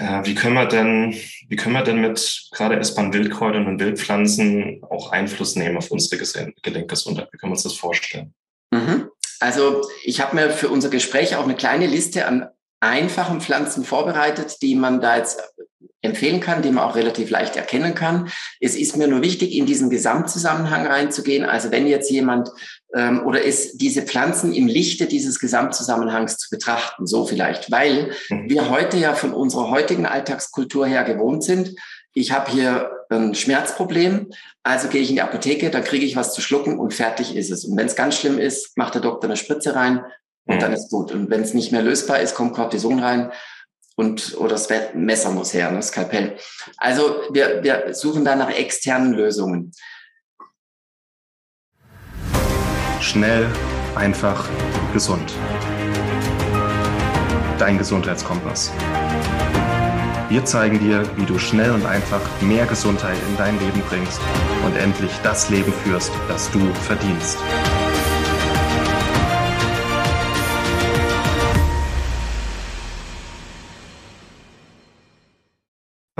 äh, wie können wir denn, wie können wir denn mit gerade essbaren Wildkräutern und Wildpflanzen auch Einfluss nehmen auf unsere Gelenkgesundheit? Wie können wir uns das vorstellen? Mhm. Also ich habe mir für unser Gespräch auch eine kleine Liste an einfachen Pflanzen vorbereitet, die man da jetzt empfehlen kann, die man auch relativ leicht erkennen kann. Es ist mir nur wichtig, in diesen Gesamtzusammenhang reinzugehen. Also wenn jetzt jemand ähm, oder ist diese Pflanzen im Lichte dieses Gesamtzusammenhangs zu betrachten, so vielleicht, weil mhm. wir heute ja von unserer heutigen Alltagskultur her gewohnt sind. Ich habe hier ein Schmerzproblem, also gehe ich in die Apotheke, da kriege ich was zu schlucken und fertig ist es. Und wenn es ganz schlimm ist, macht der Doktor eine Spritze rein und mhm. dann ist gut. Und wenn es nicht mehr lösbar ist, kommt Cortison rein und oder das Messer muss her, das ne, Skalpell. Also wir, wir suchen da nach externen Lösungen. Schnell, einfach, gesund. Dein Gesundheitskompass. Wir zeigen dir, wie du schnell und einfach mehr Gesundheit in dein Leben bringst und endlich das Leben führst, das du verdienst.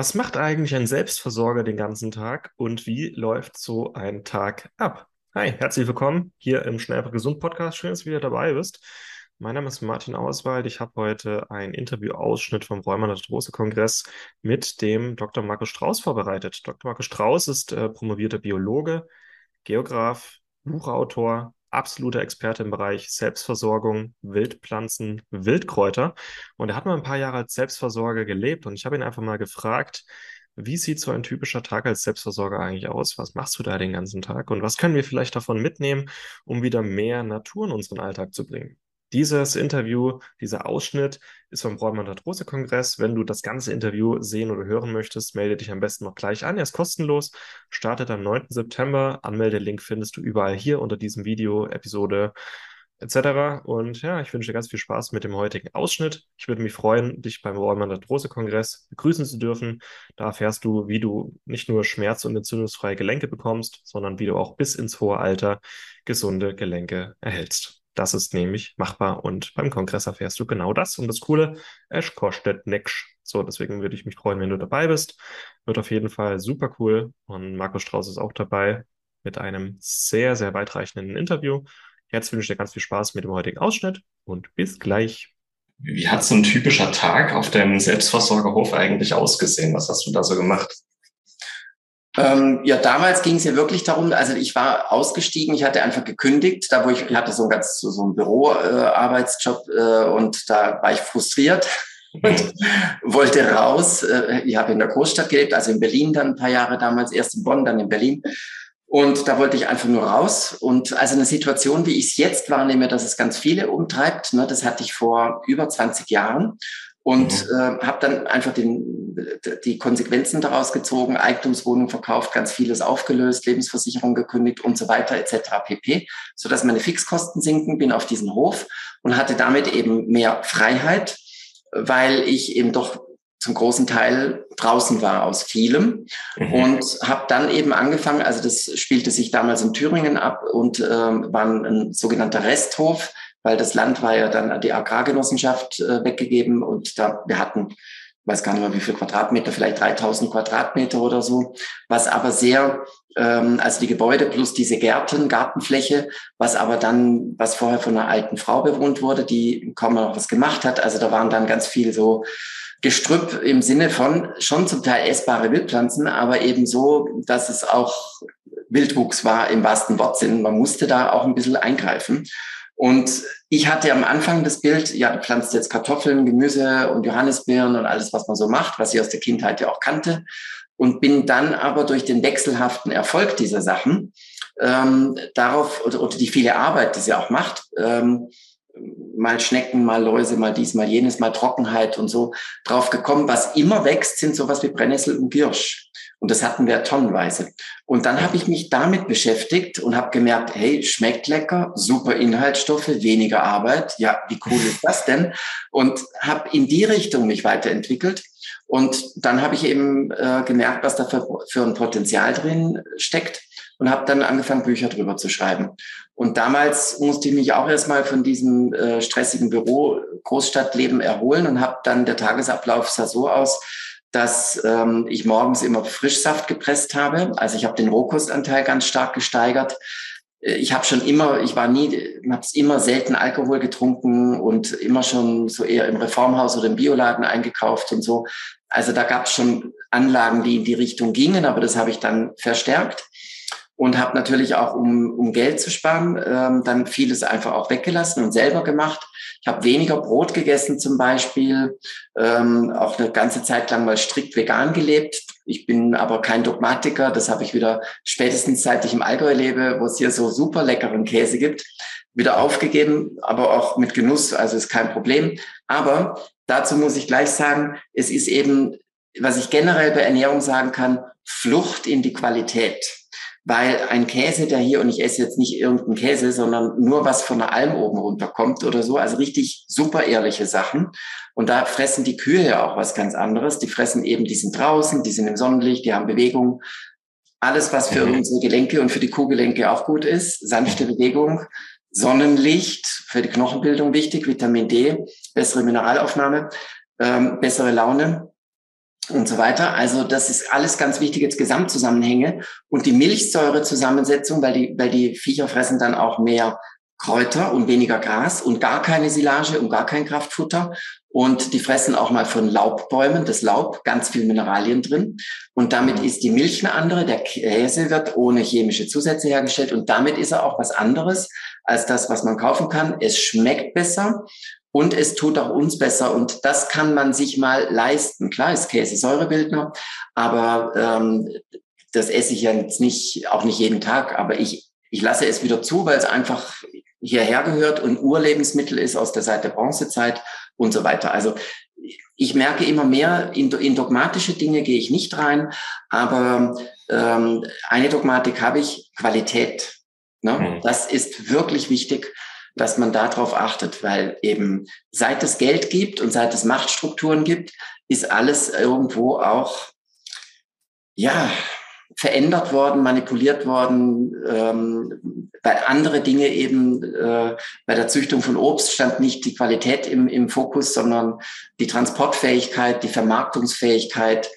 Was macht eigentlich ein Selbstversorger den ganzen Tag und wie läuft so ein Tag ab? Hi, herzlich willkommen hier im Schnell Gesund Podcast. Schön, dass du wieder dabei bist. Mein Name ist Martin Auswald. Ich habe heute einen Interview-Ausschnitt vom Rheuma Kongress mit dem Dr. Markus Strauß vorbereitet. Dr. Markus Strauß ist äh, promovierter Biologe, Geograf, Buchautor, absoluter Experte im Bereich Selbstversorgung, Wildpflanzen, Wildkräuter. Und er hat mal ein paar Jahre als Selbstversorger gelebt und ich habe ihn einfach mal gefragt, wie sieht so ein typischer Tag als Selbstversorger eigentlich aus? Was machst du da den ganzen Tag? Und was können wir vielleicht davon mitnehmen, um wieder mehr Natur in unseren Alltag zu bringen? Dieses Interview, dieser Ausschnitt ist vom Bräumann Arthrose Kongress. Wenn du das ganze Interview sehen oder hören möchtest, melde dich am besten noch gleich an. Er ist kostenlos, startet am 9. September. Anmeldelink findest du überall hier unter diesem Video, Episode etc. Und ja, ich wünsche dir ganz viel Spaß mit dem heutigen Ausschnitt. Ich würde mich freuen, dich beim Bräumann Arthrose Kongress begrüßen zu dürfen. Da erfährst du, wie du nicht nur schmerz- und entzündungsfreie Gelenke bekommst, sondern wie du auch bis ins hohe Alter gesunde Gelenke erhältst. Das ist nämlich machbar und beim Kongress erfährst du genau das. Und das Coole, es kostet nix. So, deswegen würde ich mich freuen, wenn du dabei bist. Wird auf jeden Fall super cool. Und Markus Strauß ist auch dabei mit einem sehr, sehr weitreichenden Interview. Jetzt wünsche ich dir ganz viel Spaß mit dem heutigen Ausschnitt und bis gleich. Wie hat so ein typischer Tag auf dem Selbstversorgerhof eigentlich ausgesehen? Was hast du da so gemacht? Ähm, ja, damals ging es ja wirklich darum, also ich war ausgestiegen, ich hatte einfach gekündigt, da wo ich, ich hatte so ein ganz so, so ein Büroarbeitsjob äh, äh, und da war ich frustriert und wollte raus. Äh, ich habe in der Großstadt gelebt, also in Berlin dann ein paar Jahre damals, erst in Bonn, dann in Berlin. Und da wollte ich einfach nur raus. Und also eine Situation, wie ich es jetzt wahrnehme, dass es ganz viele umtreibt, ne, das hatte ich vor über 20 Jahren und mhm. äh, habe dann einfach den, die Konsequenzen daraus gezogen, Eigentumswohnung verkauft, ganz vieles aufgelöst, Lebensversicherung gekündigt und so weiter etc. pp, so dass meine Fixkosten sinken, bin auf diesen Hof und hatte damit eben mehr Freiheit, weil ich eben doch zum großen Teil draußen war aus vielem mhm. und habe dann eben angefangen, also das spielte sich damals in Thüringen ab und äh, war ein, ein sogenannter Resthof, weil das Land war ja dann an die Agrargenossenschaft äh, weggegeben und da wir hatten weiß gar nicht mehr wie viel Quadratmeter, vielleicht 3000 Quadratmeter oder so, was aber sehr, ähm, also die Gebäude plus diese Gärten, Gartenfläche, was aber dann, was vorher von einer alten Frau bewohnt wurde, die kaum noch was gemacht hat. Also da waren dann ganz viel so Gestrüpp im Sinne von schon zum Teil essbare Wildpflanzen, aber eben so, dass es auch Wildwuchs war im wahrsten Wortsinn. Man musste da auch ein bisschen eingreifen. Und ich hatte am Anfang das Bild, ja, du pflanzt jetzt Kartoffeln, Gemüse und Johannisbeeren und alles, was man so macht, was ich aus der Kindheit ja auch kannte. Und bin dann aber durch den wechselhaften Erfolg dieser Sachen ähm, darauf, oder, oder die viele Arbeit, die sie auch macht, ähm, mal Schnecken, mal Läuse, mal dies, mal jenes, mal Trockenheit und so drauf gekommen. Was immer wächst, sind sowas wie Brennnessel und Girsch. Und das hatten wir tonnenweise. Und dann habe ich mich damit beschäftigt und habe gemerkt, hey, schmeckt lecker, super Inhaltsstoffe, weniger Arbeit. Ja, wie cool ist das denn? Und habe in die Richtung mich weiterentwickelt. Und dann habe ich eben äh, gemerkt, was da für, für ein Potenzial drin steckt und habe dann angefangen, Bücher drüber zu schreiben. Und damals musste ich mich auch erstmal von diesem äh, stressigen Büro Großstadtleben erholen und habe dann der Tagesablauf sah so aus, dass ähm, ich morgens immer Frischsaft gepresst habe. Also ich habe den Rohkostanteil ganz stark gesteigert. Äh, ich habe schon immer, ich war nie, habe immer selten Alkohol getrunken und immer schon so eher im Reformhaus oder im Bioladen eingekauft und so. Also da gab es schon Anlagen, die in die Richtung gingen, aber das habe ich dann verstärkt und habe natürlich auch, um, um Geld zu sparen, ähm, dann vieles einfach auch weggelassen und selber gemacht. Ich habe weniger Brot gegessen zum Beispiel, ähm, auch eine ganze Zeit lang mal strikt vegan gelebt. Ich bin aber kein Dogmatiker, das habe ich wieder spätestens seit ich im Allgäu lebe, wo es hier so super leckeren Käse gibt, wieder aufgegeben, aber auch mit Genuss, also ist kein Problem. Aber dazu muss ich gleich sagen, es ist eben, was ich generell bei Ernährung sagen kann, Flucht in die Qualität weil ein Käse, der hier, und ich esse jetzt nicht irgendeinen Käse, sondern nur was von der Alm oben runterkommt oder so, also richtig super ehrliche Sachen. Und da fressen die Kühe ja auch was ganz anderes. Die fressen eben, die sind draußen, die sind im Sonnenlicht, die haben Bewegung. Alles, was für mhm. unsere Gelenke und für die Kuhgelenke auch gut ist, sanfte Bewegung, Sonnenlicht, für die Knochenbildung wichtig, Vitamin D, bessere Mineralaufnahme, ähm, bessere Laune und so weiter. Also das ist alles ganz wichtig jetzt Gesamtzusammenhänge und die Milchsäurezusammensetzung, weil die, weil die Viecher fressen dann auch mehr Kräuter und weniger Gras und gar keine Silage und gar kein Kraftfutter. Und die fressen auch mal von Laubbäumen, das Laub, ganz viel Mineralien drin. Und damit mhm. ist die Milch eine andere. Der Käse wird ohne chemische Zusätze hergestellt. Und damit ist er auch was anderes als das, was man kaufen kann. Es schmeckt besser und es tut auch uns besser und das kann man sich mal leisten. Klar ist Käse Säurebildner, aber ähm, das esse ich ja jetzt nicht, auch nicht jeden Tag, aber ich, ich lasse es wieder zu, weil es einfach hierher gehört und Urlebensmittel ist aus der Zeit der Bronzezeit und so weiter. Also ich merke immer mehr, in, in dogmatische Dinge gehe ich nicht rein, aber ähm, eine Dogmatik habe ich, Qualität. Ne? Mhm. Das ist wirklich wichtig dass man darauf achtet, weil eben seit es Geld gibt und seit es Machtstrukturen gibt, ist alles irgendwo auch, ja, verändert worden, manipuliert worden, ähm, weil andere Dinge eben äh, bei der Züchtung von Obst stand nicht die Qualität im, im Fokus, sondern die Transportfähigkeit, die Vermarktungsfähigkeit,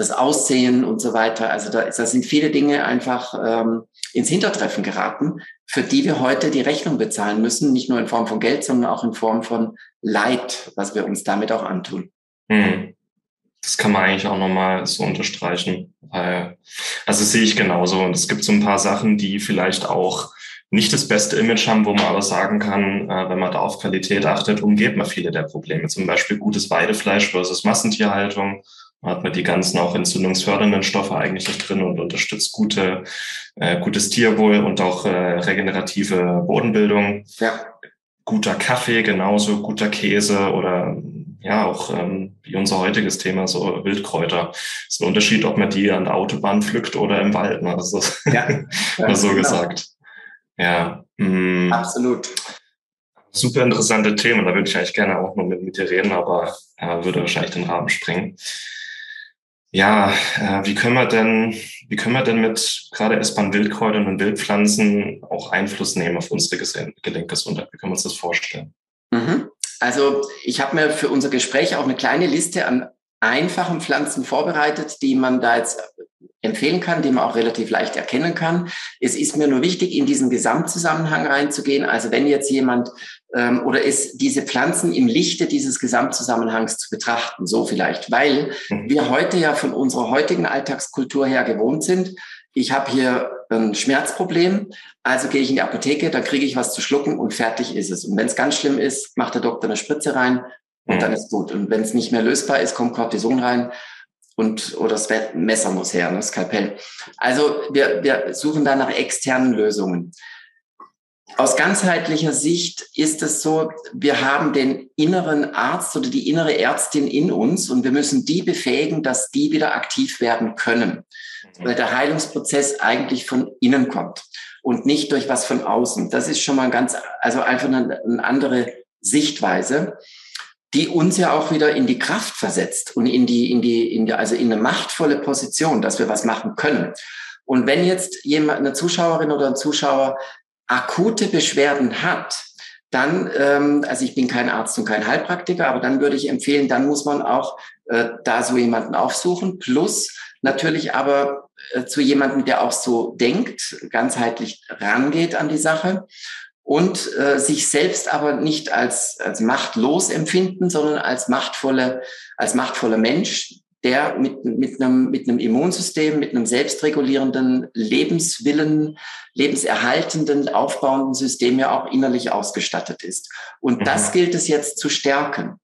das Aussehen und so weiter. Also da, da sind viele Dinge einfach ähm, ins Hintertreffen geraten, für die wir heute die Rechnung bezahlen müssen, nicht nur in Form von Geld, sondern auch in Form von Leid, was wir uns damit auch antun. Hm. Das kann man eigentlich auch nochmal so unterstreichen. Weil, also sehe ich genauso. Und es gibt so ein paar Sachen, die vielleicht auch nicht das beste Image haben, wo man aber sagen kann, äh, wenn man da auf Qualität achtet, umgeht man viele der Probleme. Zum Beispiel gutes Weidefleisch versus Massentierhaltung hat man die ganzen auch entzündungsfördernden Stoffe eigentlich nicht drin und unterstützt gute, äh, gutes Tierwohl und auch äh, regenerative Bodenbildung. Ja. Guter Kaffee genauso, guter Käse oder ja auch ähm, wie unser heutiges Thema so Wildkräuter. Das ist ein Unterschied, ob man die an der Autobahn pflückt oder im Wald. Ne? Das ist ja, ja so genau. gesagt. Ja. Mh. Absolut. Super interessante Themen. Da würde ich eigentlich gerne auch noch mit, mit dir reden, aber äh, würde wahrscheinlich den Rahmen sprengen. Ja, äh, wie können wir denn, wie können wir denn mit gerade essbaren Wildkräutern und Wildpflanzen auch Einfluss nehmen auf unsere Gelenkgesundheit? Wie können wir uns das vorstellen? Mhm. Also ich habe mir für unser Gespräch auch eine kleine Liste an einfachen Pflanzen vorbereitet, die man da jetzt empfehlen kann, die man auch relativ leicht erkennen kann. Es ist mir nur wichtig, in diesen Gesamtzusammenhang reinzugehen. Also wenn jetzt jemand ähm, oder ist diese Pflanzen im Lichte dieses Gesamtzusammenhangs zu betrachten, so vielleicht, weil mhm. wir heute ja von unserer heutigen Alltagskultur her gewohnt sind. Ich habe hier ein Schmerzproblem, also gehe ich in die Apotheke, da kriege ich was zu schlucken und fertig ist es. Und wenn es ganz schlimm ist, macht der Doktor eine Spritze rein und mhm. dann ist gut. Und wenn es nicht mehr lösbar ist, kommt Cortison rein und oder das Messer muss her, das Skalpell. Also wir, wir suchen da nach externen Lösungen. Aus ganzheitlicher Sicht ist es so, wir haben den inneren Arzt oder die innere Ärztin in uns und wir müssen die befähigen, dass die wieder aktiv werden können. Mhm. Weil der Heilungsprozess eigentlich von innen kommt und nicht durch was von außen. Das ist schon mal ganz, also einfach eine, eine andere Sichtweise, die uns ja auch wieder in die Kraft versetzt und in die, in die, in die, also in eine machtvolle Position, dass wir was machen können. Und wenn jetzt jemand, eine Zuschauerin oder ein Zuschauer akute Beschwerden hat, dann, ähm, also ich bin kein Arzt und kein Heilpraktiker, aber dann würde ich empfehlen, dann muss man auch äh, da so jemanden aufsuchen. Plus natürlich aber äh, zu jemandem, der auch so denkt, ganzheitlich rangeht an die Sache und äh, sich selbst aber nicht als, als machtlos empfinden, sondern als machtvolle, als machtvoller Mensch, der mit, mit, einem, mit einem Immunsystem, mit einem selbstregulierenden Lebenswillen, lebenserhaltenden, aufbauenden System ja auch innerlich ausgestattet ist. Und mhm. das gilt es jetzt zu stärken.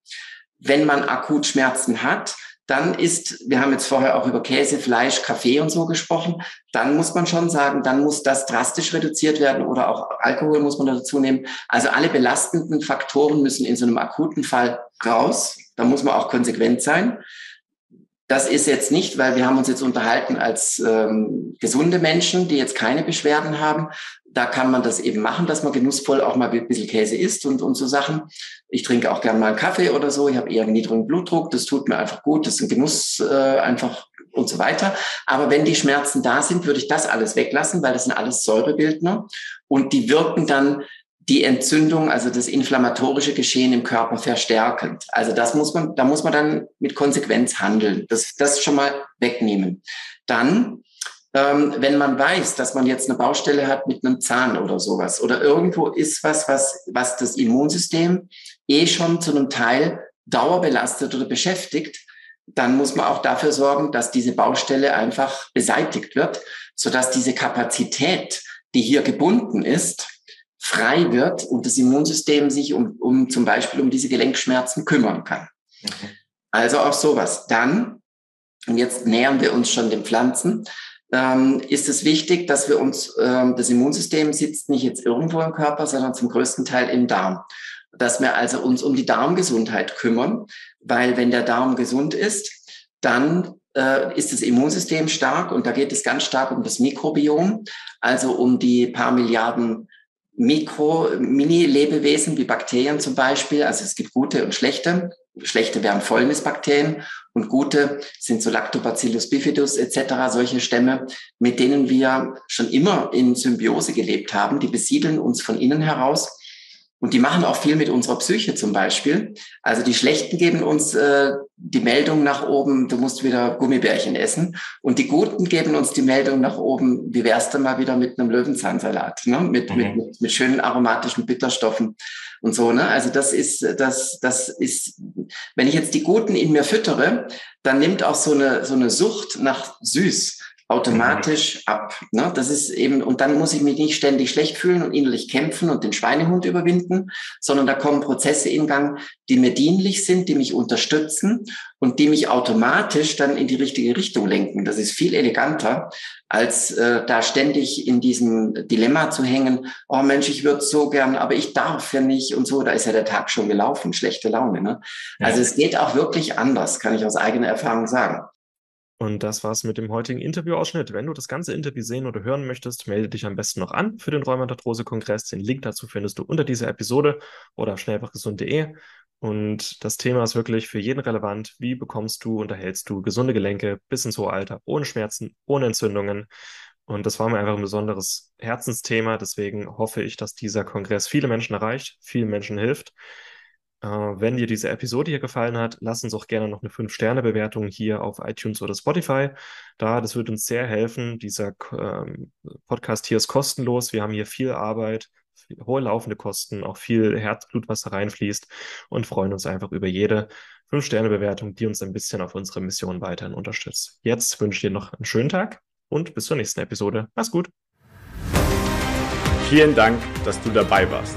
Wenn man akut Schmerzen hat, dann ist, wir haben jetzt vorher auch über Käse, Fleisch, Kaffee und so gesprochen, dann muss man schon sagen, dann muss das drastisch reduziert werden oder auch Alkohol muss man dazu nehmen. Also alle belastenden Faktoren müssen in so einem akuten Fall raus. Da muss man auch konsequent sein. Das ist jetzt nicht, weil wir haben uns jetzt unterhalten als ähm, gesunde Menschen, die jetzt keine Beschwerden haben. Da kann man das eben machen, dass man genussvoll auch mal ein bisschen Käse isst und, und so Sachen. Ich trinke auch gerne mal einen Kaffee oder so. Ich habe eher einen niedrigen Blutdruck. Das tut mir einfach gut. Das ist ein Genuss äh, einfach und so weiter. Aber wenn die Schmerzen da sind, würde ich das alles weglassen, weil das sind alles Säurebildner und die wirken dann die Entzündung, also das inflammatorische Geschehen im Körper verstärkend. Also das muss man, da muss man dann mit Konsequenz handeln. Das, das schon mal wegnehmen. Dann, ähm, wenn man weiß, dass man jetzt eine Baustelle hat mit einem Zahn oder sowas oder irgendwo ist was, was, was das Immunsystem eh schon zu einem Teil dauerbelastet oder beschäftigt, dann muss man auch dafür sorgen, dass diese Baustelle einfach beseitigt wird, sodass diese Kapazität, die hier gebunden ist, frei wird und das Immunsystem sich um, um zum Beispiel um diese Gelenkschmerzen kümmern kann. Mhm. Also auch sowas. Dann, und jetzt nähern wir uns schon den Pflanzen, ähm, ist es wichtig, dass wir uns, ähm, das Immunsystem sitzt nicht jetzt irgendwo im Körper, sondern zum größten Teil im Darm. Dass wir also uns um die Darmgesundheit kümmern, weil wenn der Darm gesund ist, dann äh, ist das Immunsystem stark und da geht es ganz stark um das Mikrobiom, also um die paar Milliarden Mikro, Mini-Lebewesen wie Bakterien zum Beispiel. Also es gibt gute und schlechte. Schlechte wären Fäulnisbakterien und gute sind so Lactobacillus bifidus etc., solche Stämme, mit denen wir schon immer in Symbiose gelebt haben. Die besiedeln uns von innen heraus und die machen auch viel mit unserer Psyche zum Beispiel. Also die Schlechten geben uns äh, die Meldung nach oben, du musst wieder Gummibärchen essen. Und die Guten geben uns die Meldung nach oben, wie wärst du mal wieder mit einem Löwenzahnsalat, ne? mit, mhm. mit, mit, mit schönen aromatischen Bitterstoffen und so. Ne? Also das ist, das, das ist, wenn ich jetzt die Guten in mir füttere, dann nimmt auch so eine, so eine Sucht nach süß automatisch ab. Ne? Das ist eben, und dann muss ich mich nicht ständig schlecht fühlen und innerlich kämpfen und den Schweinehund überwinden, sondern da kommen Prozesse in Gang, die mir dienlich sind, die mich unterstützen und die mich automatisch dann in die richtige Richtung lenken. Das ist viel eleganter, als äh, da ständig in diesem Dilemma zu hängen, oh Mensch, ich würde so gern, aber ich darf ja nicht und so, da ist ja der Tag schon gelaufen, schlechte Laune. Ne? Ja. Also es geht auch wirklich anders, kann ich aus eigener Erfahrung sagen. Und das war's mit dem heutigen Interviewausschnitt. Wenn du das ganze Interview sehen oder hören möchtest, melde dich am besten noch an für den Rheumatarthrose-Kongress. Den Link dazu findest du unter dieser Episode oder auf schnellfachgesund.de. Und das Thema ist wirklich für jeden relevant. Wie bekommst du, unterhältst du gesunde Gelenke bis ins hohe Alter, ohne Schmerzen, ohne Entzündungen? Und das war mir einfach ein besonderes Herzensthema. Deswegen hoffe ich, dass dieser Kongress viele Menschen erreicht, vielen Menschen hilft. Äh, wenn dir diese Episode hier gefallen hat, lass uns auch gerne noch eine 5-Sterne-Bewertung hier auf iTunes oder Spotify. Da, das wird uns sehr helfen. Dieser ähm, Podcast hier ist kostenlos. Wir haben hier viel Arbeit, hohe laufende Kosten, auch viel Herzblut, was da reinfließt und freuen uns einfach über jede 5-Sterne-Bewertung, die uns ein bisschen auf unserer Mission weiterhin unterstützt. Jetzt wünsche ich dir noch einen schönen Tag und bis zur nächsten Episode. Mach's gut. Vielen Dank, dass du dabei warst.